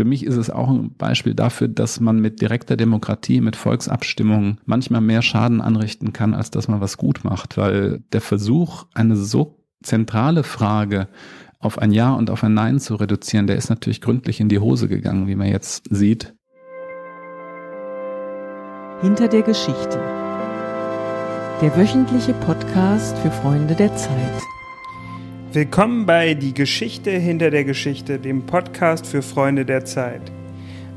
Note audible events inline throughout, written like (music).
für mich ist es auch ein Beispiel dafür, dass man mit direkter Demokratie, mit Volksabstimmungen manchmal mehr Schaden anrichten kann, als dass man was gut macht, weil der Versuch, eine so zentrale Frage auf ein Ja und auf ein Nein zu reduzieren, der ist natürlich gründlich in die Hose gegangen, wie man jetzt sieht. Hinter der Geschichte. Der wöchentliche Podcast für Freunde der Zeit. Willkommen bei Die Geschichte hinter der Geschichte, dem Podcast für Freunde der Zeit.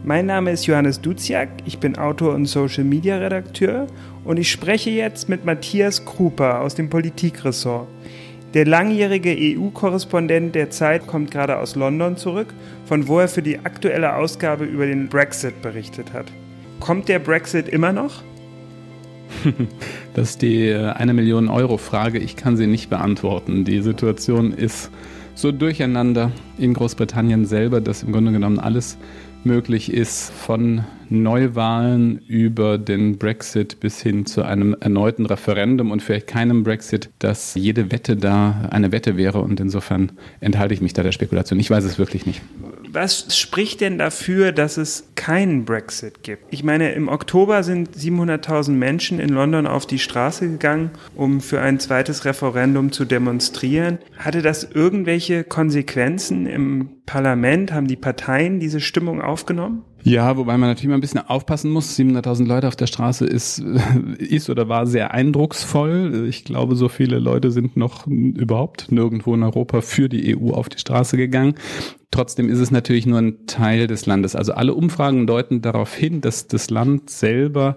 Mein Name ist Johannes Duziak, ich bin Autor und Social Media Redakteur und ich spreche jetzt mit Matthias Kruper aus dem Politikressort. Der langjährige EU-Korrespondent der Zeit kommt gerade aus London zurück, von wo er für die aktuelle Ausgabe über den Brexit berichtet hat. Kommt der Brexit immer noch? (laughs) Das ist die äh, eine Million Euro Frage. Ich kann sie nicht beantworten. Die Situation ist so durcheinander in Großbritannien selber, dass im Grunde genommen alles möglich ist, von Neuwahlen über den Brexit bis hin zu einem erneuten Referendum und vielleicht keinem Brexit, dass jede Wette da eine Wette wäre und insofern enthalte ich mich da der Spekulation. Ich weiß es wirklich nicht. Was spricht denn dafür, dass es keinen Brexit gibt? Ich meine, im Oktober sind 700.000 Menschen in London auf die Straße gegangen, um für ein zweites Referendum zu demonstrieren. Hatte das irgendwelche Konsequenzen im Parlament? Haben die Parteien diese Stimmung aufgenommen? Ja, wobei man natürlich mal ein bisschen aufpassen muss. 700.000 Leute auf der Straße ist, (laughs) ist oder war sehr eindrucksvoll. Ich glaube, so viele Leute sind noch überhaupt nirgendwo in Europa für die EU auf die Straße gegangen. Trotzdem ist es natürlich nur ein Teil des Landes. Also alle Umfragen deuten darauf hin, dass das Land selber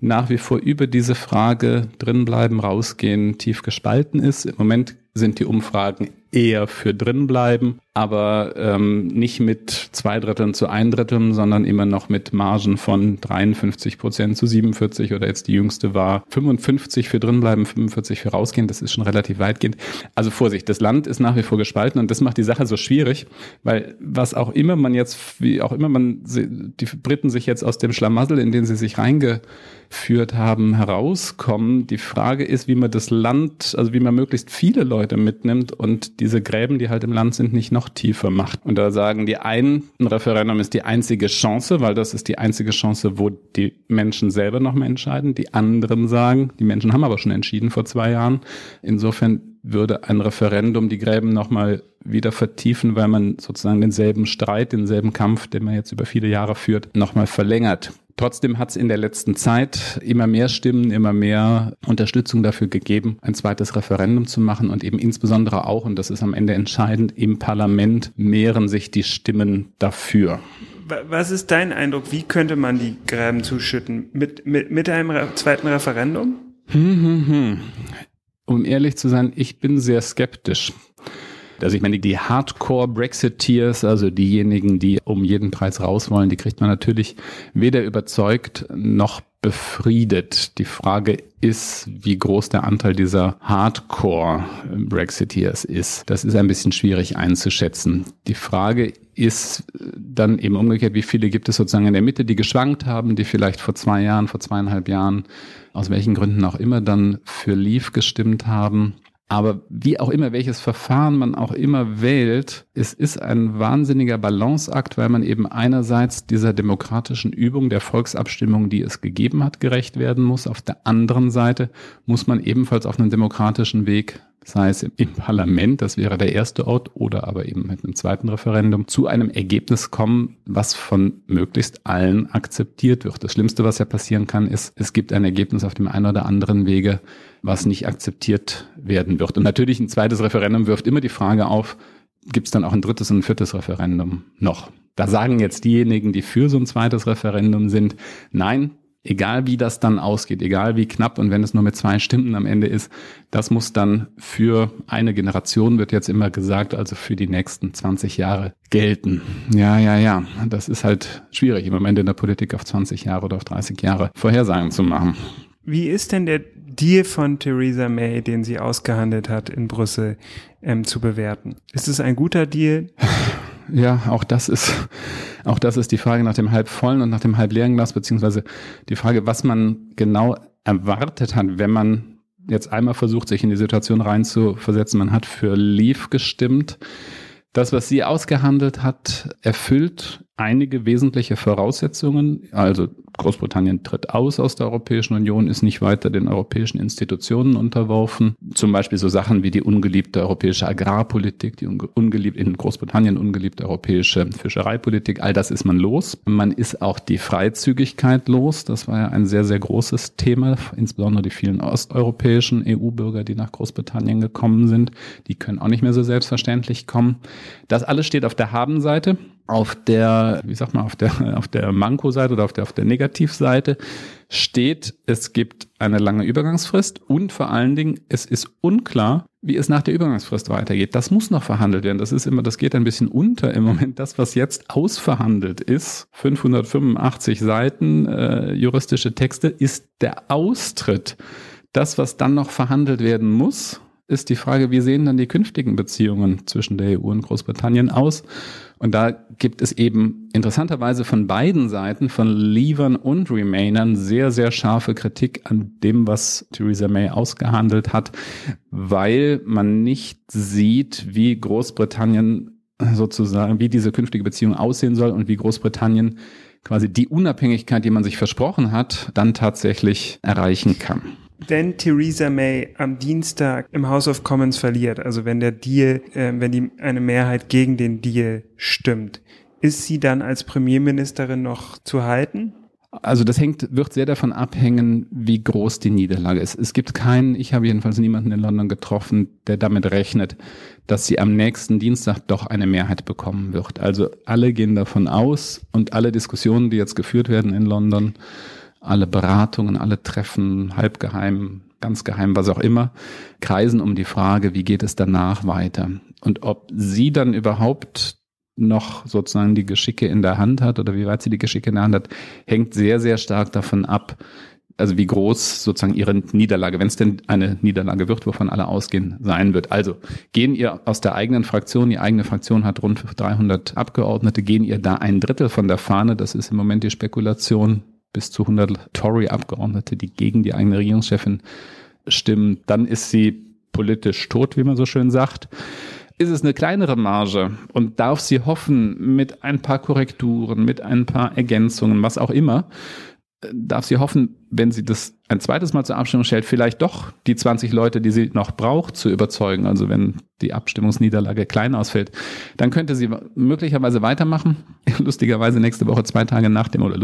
nach wie vor über diese Frage drinbleiben, rausgehen, tief gespalten ist. Im Moment sind die Umfragen eher für drin bleiben, aber ähm, nicht mit zwei Dritteln zu ein Dritteln, sondern immer noch mit Margen von 53 Prozent zu 47 oder jetzt die jüngste war 55 für drin bleiben, 45 für rausgehen. Das ist schon relativ weitgehend. Also Vorsicht, das Land ist nach wie vor gespalten und das macht die Sache so schwierig, weil was auch immer man jetzt, wie auch immer man die Briten sich jetzt aus dem Schlamassel, in den sie sich reingeführt haben, herauskommen. Die Frage ist, wie man das Land, also wie man möglichst viele Leute mitnimmt und diese Gräben, die halt im Land sind, nicht noch tiefer macht. Und da sagen die einen, ein Referendum ist die einzige Chance, weil das ist die einzige Chance, wo die Menschen selber noch mal entscheiden. Die anderen sagen, die Menschen haben aber schon entschieden vor zwei Jahren. Insofern würde ein Referendum die Gräben nochmal wieder vertiefen, weil man sozusagen denselben Streit, denselben Kampf, den man jetzt über viele Jahre führt, nochmal verlängert. Trotzdem hat es in der letzten Zeit immer mehr Stimmen, immer mehr Unterstützung dafür gegeben, ein zweites Referendum zu machen und eben insbesondere auch, und das ist am Ende entscheidend, im Parlament mehren sich die Stimmen dafür. Was ist dein Eindruck? Wie könnte man die Gräben zuschütten? Mit, mit, mit einem zweiten Referendum? Hm, hm, hm. Um ehrlich zu sein, ich bin sehr skeptisch. Also ich meine, die Hardcore-Brexiteers, also diejenigen, die um jeden Preis raus wollen, die kriegt man natürlich weder überzeugt noch befriedet. Die Frage ist, wie groß der Anteil dieser Hardcore-Brexiteers ist. Das ist ein bisschen schwierig einzuschätzen. Die Frage ist dann eben umgekehrt, wie viele gibt es sozusagen in der Mitte, die geschwankt haben, die vielleicht vor zwei Jahren, vor zweieinhalb Jahren, aus welchen Gründen auch immer, dann für Leave gestimmt haben aber wie auch immer, welches Verfahren man auch immer wählt, es ist ein wahnsinniger Balanceakt, weil man eben einerseits dieser demokratischen Übung der Volksabstimmung, die es gegeben hat, gerecht werden muss. Auf der anderen Seite muss man ebenfalls auf einem demokratischen Weg sei es im Parlament, das wäre der erste Ort, oder aber eben mit einem zweiten Referendum, zu einem Ergebnis kommen, was von möglichst allen akzeptiert wird. Das Schlimmste, was ja passieren kann, ist, es gibt ein Ergebnis auf dem einen oder anderen Wege, was nicht akzeptiert werden wird. Und natürlich ein zweites Referendum wirft immer die Frage auf, gibt es dann auch ein drittes und ein viertes Referendum noch? Da sagen jetzt diejenigen, die für so ein zweites Referendum sind, nein, egal wie das dann ausgeht, egal wie knapp und wenn es nur mit zwei Stimmen am Ende ist, das muss dann für eine Generation, wird jetzt immer gesagt, also für die nächsten 20 Jahre gelten. Ja, ja, ja, das ist halt schwierig im Moment in der Politik auf 20 Jahre oder auf 30 Jahre Vorhersagen zu machen. Wie ist denn der Deal von Theresa May, den sie ausgehandelt hat in Brüssel, ähm, zu bewerten? Ist es ein guter Deal? (laughs) ja, auch das ist, auch das ist die Frage nach dem halb vollen und nach dem halb leeren Glas, beziehungsweise die Frage, was man genau erwartet hat, wenn man jetzt einmal versucht, sich in die Situation reinzuversetzen. Man hat für Leave gestimmt. Das, was sie ausgehandelt hat, erfüllt einige wesentliche Voraussetzungen. Also Großbritannien tritt aus aus der Europäischen Union, ist nicht weiter den europäischen Institutionen unterworfen. Zum Beispiel so Sachen wie die ungeliebte europäische Agrarpolitik, die ungeliebte in Großbritannien ungeliebte europäische Fischereipolitik. All das ist man los. Man ist auch die Freizügigkeit los. Das war ja ein sehr, sehr großes Thema, insbesondere die vielen osteuropäischen EU-Bürger, die nach Großbritannien gekommen sind. Die können auch nicht mehr so selbstverständlich kommen. Das alles steht auf der Habenseite auf der, wie sagt man, auf der, (laughs) auf der Manko-Seite oder auf der, auf der Negativseite steht, es gibt eine lange Übergangsfrist und vor allen Dingen, es ist unklar, wie es nach der Übergangsfrist weitergeht. Das muss noch verhandelt werden. Das ist immer, das geht ein bisschen unter im Moment. Das, was jetzt ausverhandelt ist, 585 Seiten äh, juristische Texte, ist der Austritt. Das, was dann noch verhandelt werden muss, ist die Frage, wie sehen dann die künftigen Beziehungen zwischen der EU und Großbritannien aus? Und da gibt es eben interessanterweise von beiden Seiten, von Leavern und Remainern, sehr, sehr scharfe Kritik an dem, was Theresa May ausgehandelt hat, weil man nicht sieht, wie Großbritannien sozusagen, wie diese künftige Beziehung aussehen soll und wie Großbritannien quasi die Unabhängigkeit, die man sich versprochen hat, dann tatsächlich erreichen kann wenn Theresa May am Dienstag im House of Commons verliert, also wenn der Deal, äh, wenn die eine Mehrheit gegen den Deal stimmt, ist sie dann als Premierministerin noch zu halten? Also das hängt, wird sehr davon abhängen, wie groß die Niederlage ist. Es gibt keinen, ich habe jedenfalls niemanden in London getroffen, der damit rechnet, dass sie am nächsten Dienstag doch eine Mehrheit bekommen wird. Also alle gehen davon aus und alle Diskussionen, die jetzt geführt werden in London, alle Beratungen, alle Treffen, halbgeheim, ganz geheim, was auch immer, kreisen um die Frage, wie geht es danach weiter? Und ob sie dann überhaupt noch sozusagen die Geschicke in der Hand hat oder wie weit sie die Geschicke in der Hand hat, hängt sehr, sehr stark davon ab, also wie groß sozusagen ihre Niederlage, wenn es denn eine Niederlage wird, wovon alle ausgehen, sein wird. Also gehen ihr aus der eigenen Fraktion, die eigene Fraktion hat rund 300 Abgeordnete, gehen ihr da ein Drittel von der Fahne, das ist im Moment die Spekulation, bis zu 100 Tory-Abgeordnete, die gegen die eigene Regierungschefin stimmen, dann ist sie politisch tot, wie man so schön sagt. Ist es eine kleinere Marge und darf sie hoffen, mit ein paar Korrekturen, mit ein paar Ergänzungen, was auch immer, darf sie hoffen, wenn sie das ein zweites Mal zur Abstimmung stellt, vielleicht doch die 20 Leute, die sie noch braucht, zu überzeugen. Also wenn die Abstimmungsniederlage klein ausfällt, dann könnte sie möglicherweise weitermachen. (laughs) Lustigerweise nächste Woche, zwei Tage nach dem, oder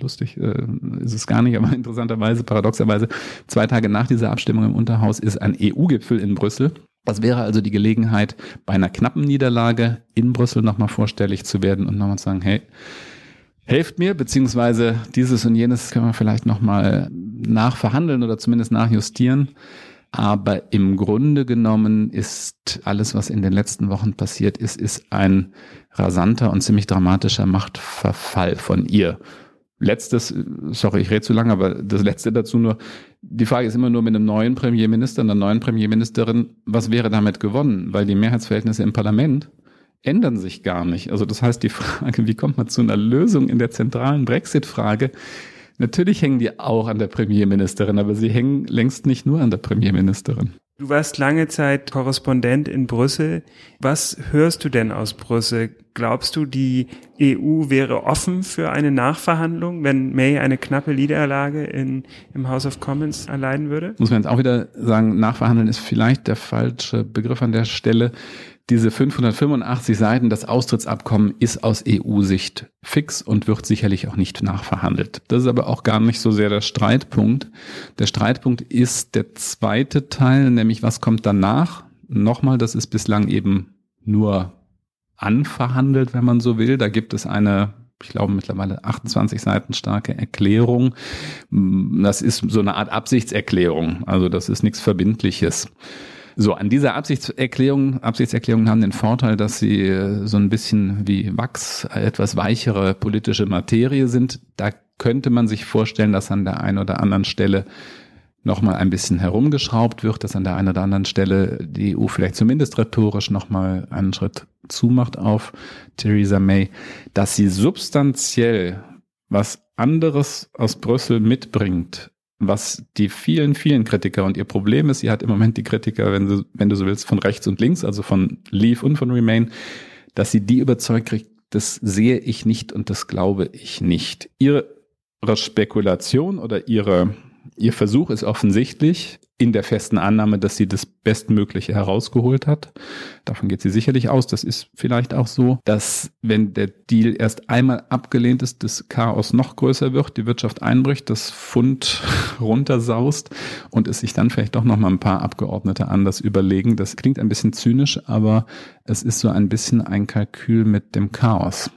lustig äh, ist es gar nicht, aber (laughs) interessanterweise, paradoxerweise, zwei Tage nach dieser Abstimmung im Unterhaus ist ein EU-Gipfel in Brüssel. Das wäre also die Gelegenheit, bei einer knappen Niederlage in Brüssel nochmal vorstellig zu werden und nochmal zu sagen, hey, helft mir, beziehungsweise dieses und jenes können wir vielleicht nochmal nachverhandeln oder zumindest nachjustieren. Aber im Grunde genommen ist alles, was in den letzten Wochen passiert ist, ist ein rasanter und ziemlich dramatischer Machtverfall von ihr. Letztes, sorry, ich rede zu lange, aber das letzte dazu nur, die Frage ist immer nur mit einem neuen Premierminister, einer neuen Premierministerin, was wäre damit gewonnen? Weil die Mehrheitsverhältnisse im Parlament ändern sich gar nicht. Also das heißt, die Frage, wie kommt man zu einer Lösung in der zentralen Brexit-Frage? Natürlich hängen die auch an der Premierministerin, aber sie hängen längst nicht nur an der Premierministerin. Du warst lange Zeit Korrespondent in Brüssel. Was hörst du denn aus Brüssel? Glaubst du, die EU wäre offen für eine Nachverhandlung, wenn May eine knappe Niederlage in, im House of Commons erleiden würde? Muss man jetzt auch wieder sagen, nachverhandeln ist vielleicht der falsche Begriff an der Stelle diese 585 Seiten, das Austrittsabkommen ist aus EU-Sicht fix und wird sicherlich auch nicht nachverhandelt. Das ist aber auch gar nicht so sehr der Streitpunkt. Der Streitpunkt ist der zweite Teil, nämlich was kommt danach? Nochmal, das ist bislang eben nur anverhandelt, wenn man so will. Da gibt es eine ich glaube mittlerweile 28 Seiten starke Erklärung. Das ist so eine Art Absichtserklärung. Also das ist nichts Verbindliches. So, an dieser Absichtserklärung, Absichtserklärungen haben den Vorteil, dass sie äh, so ein bisschen wie Wachs, etwas weichere politische Materie sind. Da könnte man sich vorstellen, dass an der einen oder anderen Stelle nochmal ein bisschen herumgeschraubt wird, dass an der einen oder anderen Stelle die EU vielleicht zumindest rhetorisch nochmal einen Schritt zumacht auf Theresa May, dass sie substanziell was anderes aus Brüssel mitbringt, was die vielen, vielen Kritiker und ihr Problem ist, sie hat im Moment die Kritiker, wenn du, wenn du so willst, von rechts und links, also von Leave und von Remain, dass sie die überzeugt kriegt, das sehe ich nicht und das glaube ich nicht. Ihre Spekulation oder ihre, ihr Versuch ist offensichtlich, in der festen Annahme, dass sie das Bestmögliche herausgeholt hat. Davon geht sie sicherlich aus. Das ist vielleicht auch so, dass wenn der Deal erst einmal abgelehnt ist, das Chaos noch größer wird, die Wirtschaft einbricht, das Fund (laughs) runtersaust und es sich dann vielleicht doch noch mal ein paar Abgeordnete anders überlegen. Das klingt ein bisschen zynisch, aber es ist so ein bisschen ein Kalkül mit dem Chaos.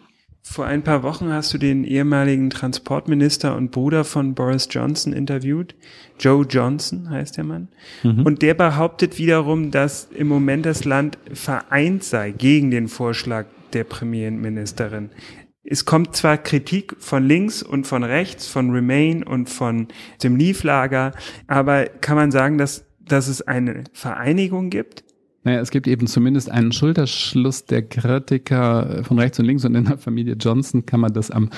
Vor ein paar Wochen hast du den ehemaligen Transportminister und Bruder von Boris Johnson interviewt. Joe Johnson heißt der Mann. Mhm. Und der behauptet wiederum, dass im Moment das Land vereint sei gegen den Vorschlag der Premierministerin. Es kommt zwar Kritik von links und von rechts, von Remain und von dem Leave-Lager, aber kann man sagen, dass, dass es eine Vereinigung gibt? Naja, es gibt eben zumindest einen Schulterschluss der Kritiker von rechts und links und in der Familie Johnson kann man das am,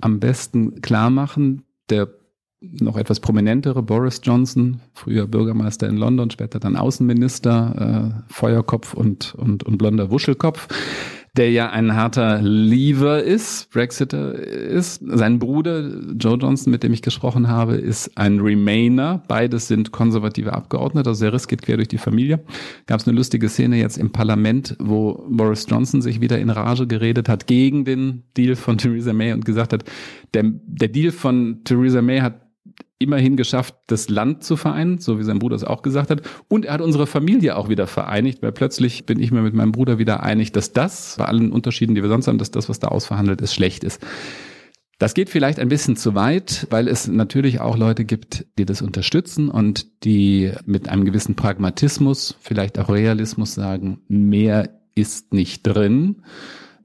am besten klar machen. Der noch etwas prominentere Boris Johnson, früher Bürgermeister in London, später dann Außenminister, äh, Feuerkopf und, und, und blonder Wuschelkopf, der ja ein harter Leaver ist, Brexiter ist. Sein Bruder Joe Johnson, mit dem ich gesprochen habe, ist ein Remainer. Beides sind konservative Abgeordnete, also der Riss geht quer durch die Familie. Gab es eine lustige Szene jetzt im Parlament, wo Boris Johnson sich wieder in Rage geredet hat gegen den Deal von (laughs) Theresa May und gesagt hat, der, der Deal von Theresa May hat immerhin geschafft, das Land zu vereinen, so wie sein Bruder es auch gesagt hat. Und er hat unsere Familie auch wieder vereinigt, weil plötzlich bin ich mir mit meinem Bruder wieder einig, dass das, bei allen Unterschieden, die wir sonst haben, dass das, was da ausverhandelt ist, schlecht ist. Das geht vielleicht ein bisschen zu weit, weil es natürlich auch Leute gibt, die das unterstützen und die mit einem gewissen Pragmatismus, vielleicht auch Realismus sagen, mehr ist nicht drin.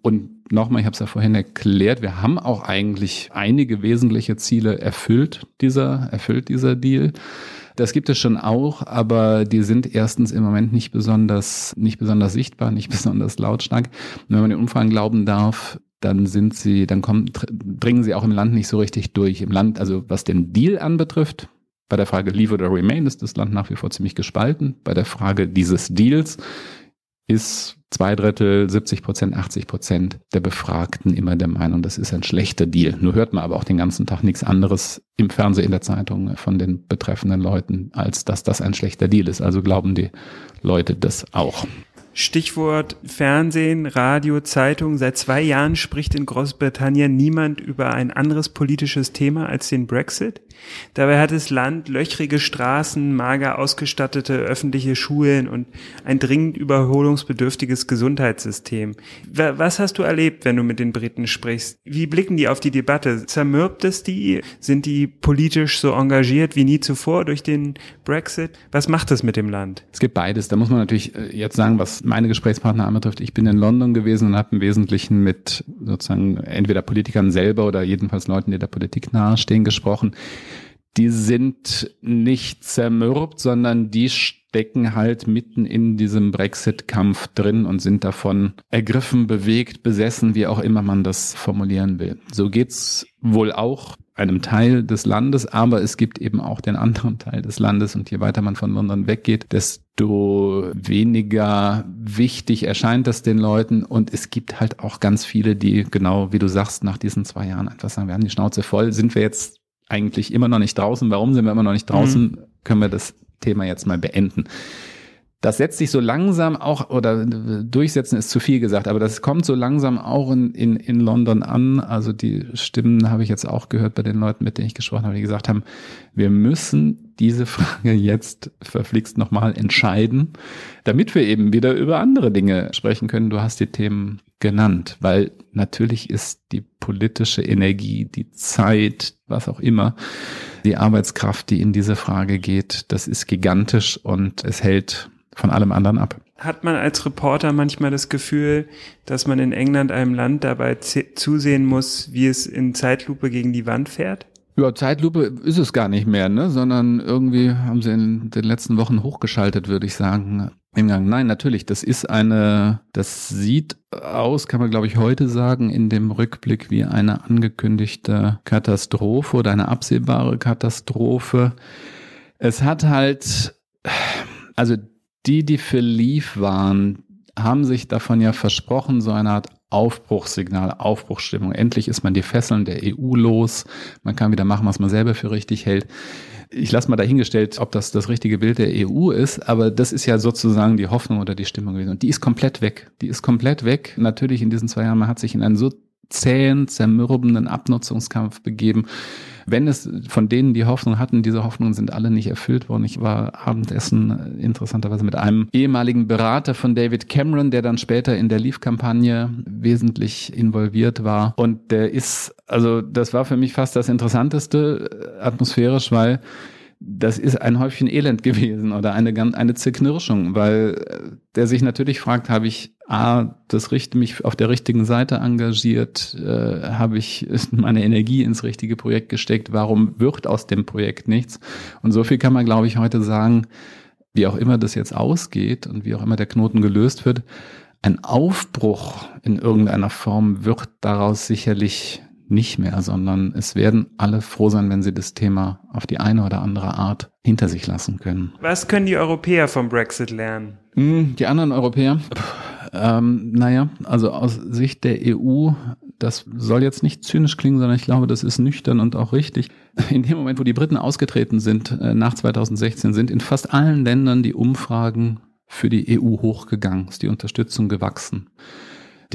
Und nochmal, ich habe es ja vorhin erklärt, wir haben auch eigentlich einige wesentliche Ziele erfüllt, dieser, erfüllt dieser Deal. Das gibt es schon auch, aber die sind erstens im Moment nicht besonders, nicht besonders sichtbar, nicht (laughs) besonders lautstark. Und wenn man den Umfragen glauben darf, dann sind sie, dann kommen, dringen sie auch im Land nicht so richtig durch. Im Land, also was den Deal anbetrifft, bei der Frage Leave oder Remain ist das Land nach wie vor ziemlich gespalten. Bei der Frage dieses Deals ist zwei Drittel, 70 Prozent, 80 Prozent der Befragten immer der Meinung, das ist ein schlechter Deal. Nur hört man aber auch den ganzen Tag nichts anderes im Fernsehen, in der Zeitung von den betreffenden Leuten, als dass das ein schlechter Deal ist. Also glauben die Leute das auch. Stichwort Fernsehen, Radio, Zeitung. Seit zwei Jahren spricht in Großbritannien niemand über ein anderes politisches Thema als den Brexit. Dabei hat das Land löchrige Straßen, mager ausgestattete öffentliche Schulen und ein dringend überholungsbedürftiges Gesundheitssystem. Was hast du erlebt, wenn du mit den Briten sprichst? Wie blicken die auf die Debatte? Zermürbt es die? Sind die politisch so engagiert wie nie zuvor durch den Brexit? Was macht es mit dem Land? Es gibt beides. Da muss man natürlich äh, jetzt sagen, was meine Gesprächspartner anbetrifft, ich bin in London gewesen und habe im Wesentlichen mit sozusagen entweder Politikern selber oder jedenfalls Leuten, die der Politik nahestehen, gesprochen. Die sind nicht zermürbt, sondern die stecken halt mitten in diesem Brexit-Kampf drin und sind davon ergriffen, bewegt, besessen, wie auch immer man das formulieren will. So geht's wohl auch einem Teil des Landes, aber es gibt eben auch den anderen Teil des Landes. Und je weiter man von London weggeht, desto weniger wichtig erscheint das den Leuten. Und es gibt halt auch ganz viele, die genau wie du sagst, nach diesen zwei Jahren einfach sagen, wir haben die Schnauze voll, sind wir jetzt eigentlich immer noch nicht draußen, warum sind wir immer noch nicht draußen, mhm. können wir das Thema jetzt mal beenden. Das setzt sich so langsam auch, oder durchsetzen ist zu viel gesagt, aber das kommt so langsam auch in, in, in London an. Also die Stimmen habe ich jetzt auch gehört bei den Leuten, mit denen ich gesprochen habe, die gesagt haben, wir müssen diese (laughs) Frage jetzt verflixt nochmal entscheiden, damit wir eben wieder über andere Dinge sprechen können. Du hast die Themen genannt, weil natürlich ist die politische Energie, die Zeit, was auch immer, die Arbeitskraft, die in diese Frage geht, das ist gigantisch und es hält von allem anderen ab. Hat man als Reporter manchmal das Gefühl, dass man in England einem Land dabei zusehen muss, wie es in Zeitlupe gegen die Wand fährt? Ja, Zeitlupe ist es gar nicht mehr, ne? sondern irgendwie haben sie in den letzten Wochen hochgeschaltet, würde ich sagen. Im Gang. Nein, natürlich, das ist eine, das sieht aus, kann man glaube ich heute sagen, in dem Rückblick wie eine angekündigte Katastrophe oder eine absehbare Katastrophe. Es hat halt, also die, die für Leave waren, haben sich davon ja versprochen, so eine Art Aufbruchssignal, Aufbruchsstimmung. Endlich ist man die Fesseln der EU los. Man kann wieder machen, was man selber für richtig hält. Ich lasse mal dahingestellt, ob das das richtige Bild der EU ist, aber das ist ja sozusagen die Hoffnung oder die Stimmung gewesen. Und die ist komplett weg. Die ist komplett weg. Natürlich in diesen zwei Jahren, man hat sich in einen so zähen, zermürbenden Abnutzungskampf begeben. Wenn es von denen die Hoffnung hatten, diese Hoffnungen sind alle nicht erfüllt worden. Ich war Abendessen interessanterweise mit einem ehemaligen Berater von David Cameron, der dann später in der Leave-Kampagne wesentlich involviert war. Und der ist, also das war für mich fast das Interessanteste atmosphärisch, weil das ist ein Häufchen Elend gewesen oder eine, eine Zerknirschung, weil der sich natürlich fragt, habe ich A, das Richt, mich auf der richtigen Seite engagiert, äh, habe ich (laughs) meine Energie ins richtige Projekt gesteckt, warum wird aus dem Projekt nichts? Und so viel kann man, glaube ich, heute sagen, wie auch immer das jetzt ausgeht und wie auch immer der Knoten gelöst wird, ein Aufbruch in irgendeiner Form wird daraus sicherlich nicht mehr, sondern es werden alle froh sein, wenn sie das Thema auf die eine oder andere Art hinter sich lassen können. Was können die Europäer vom Brexit lernen? Hm, die anderen Europäer, ähm, naja, also aus Sicht der EU, das soll jetzt nicht zynisch klingen, sondern ich glaube, das ist nüchtern und auch richtig. In dem Moment, wo die Briten ausgetreten sind, äh, nach 2016, sind in fast allen Ländern die Umfragen für die EU hochgegangen, ist die Unterstützung gewachsen.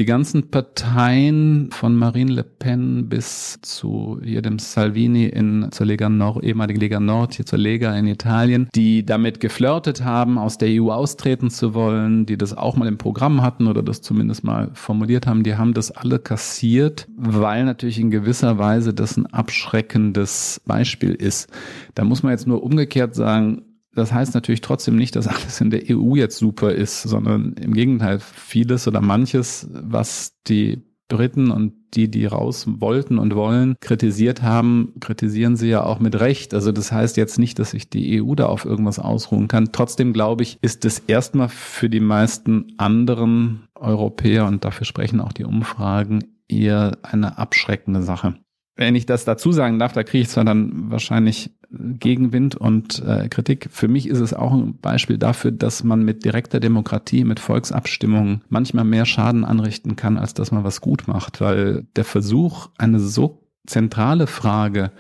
Die ganzen Parteien von Marine Le Pen bis zu hier dem Salvini in, zur Lega Nord, ehemaligen Lega Nord, hier zur Lega in Italien, die damit geflirtet haben, aus der EU austreten zu wollen, die das auch mal im Programm hatten oder das zumindest mal formuliert haben, die haben das alle kassiert, weil natürlich in gewisser Weise das ein abschreckendes Beispiel ist. Da muss man jetzt nur umgekehrt sagen, das heißt natürlich trotzdem nicht, dass alles in der EU jetzt super ist, sondern im Gegenteil, vieles oder manches, was die Briten und die, die raus wollten und wollen, kritisiert haben, kritisieren sie ja auch mit Recht. Also das heißt jetzt nicht, dass sich die EU da auf irgendwas ausruhen kann. Trotzdem glaube ich, ist es erstmal für die meisten anderen Europäer, und dafür sprechen auch die Umfragen, eher eine abschreckende Sache wenn ich das dazu sagen darf, da kriege ich zwar dann wahrscheinlich Gegenwind und äh, Kritik. Für mich ist es auch ein Beispiel dafür, dass man mit direkter Demokratie, mit Volksabstimmungen manchmal mehr Schaden anrichten kann, als dass man was gut macht, weil der Versuch, eine so zentrale Frage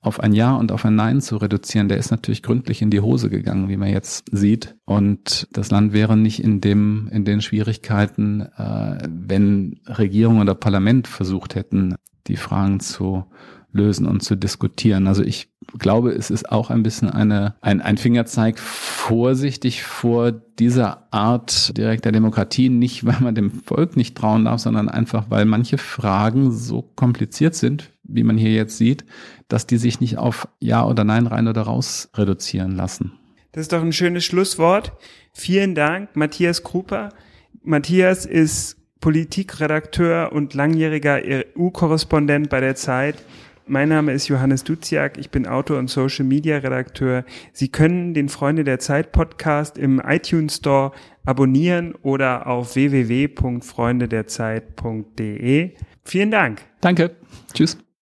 auf ein Ja und auf ein Nein zu reduzieren, der ist natürlich gründlich in die Hose gegangen, wie man jetzt sieht. Und das Land wäre nicht in dem, in den Schwierigkeiten, äh, wenn Regierung oder Parlament versucht hätten, die Fragen zu lösen und zu diskutieren. Also ich glaube, es ist auch ein bisschen eine, ein, ein Fingerzeig vorsichtig vor dieser Art direkter Demokratie, nicht weil man dem Volk nicht trauen darf, sondern einfach, weil manche Fragen so kompliziert sind, wie man hier jetzt sieht, dass die sich nicht auf Ja oder Nein rein oder raus reduzieren lassen. Das ist doch ein schönes Schlusswort. Vielen Dank, Matthias Kruper. Matthias ist Politikredakteur und langjähriger EU-Korrespondent bei der Zeit. Mein Name ist Johannes Duziak, ich bin Autor und Social Media Redakteur. Sie können den Freunde der Zeit Podcast im iTunes Store abonnieren oder auf www.freundederzeit.de. Vielen Dank. Danke. Tschüss.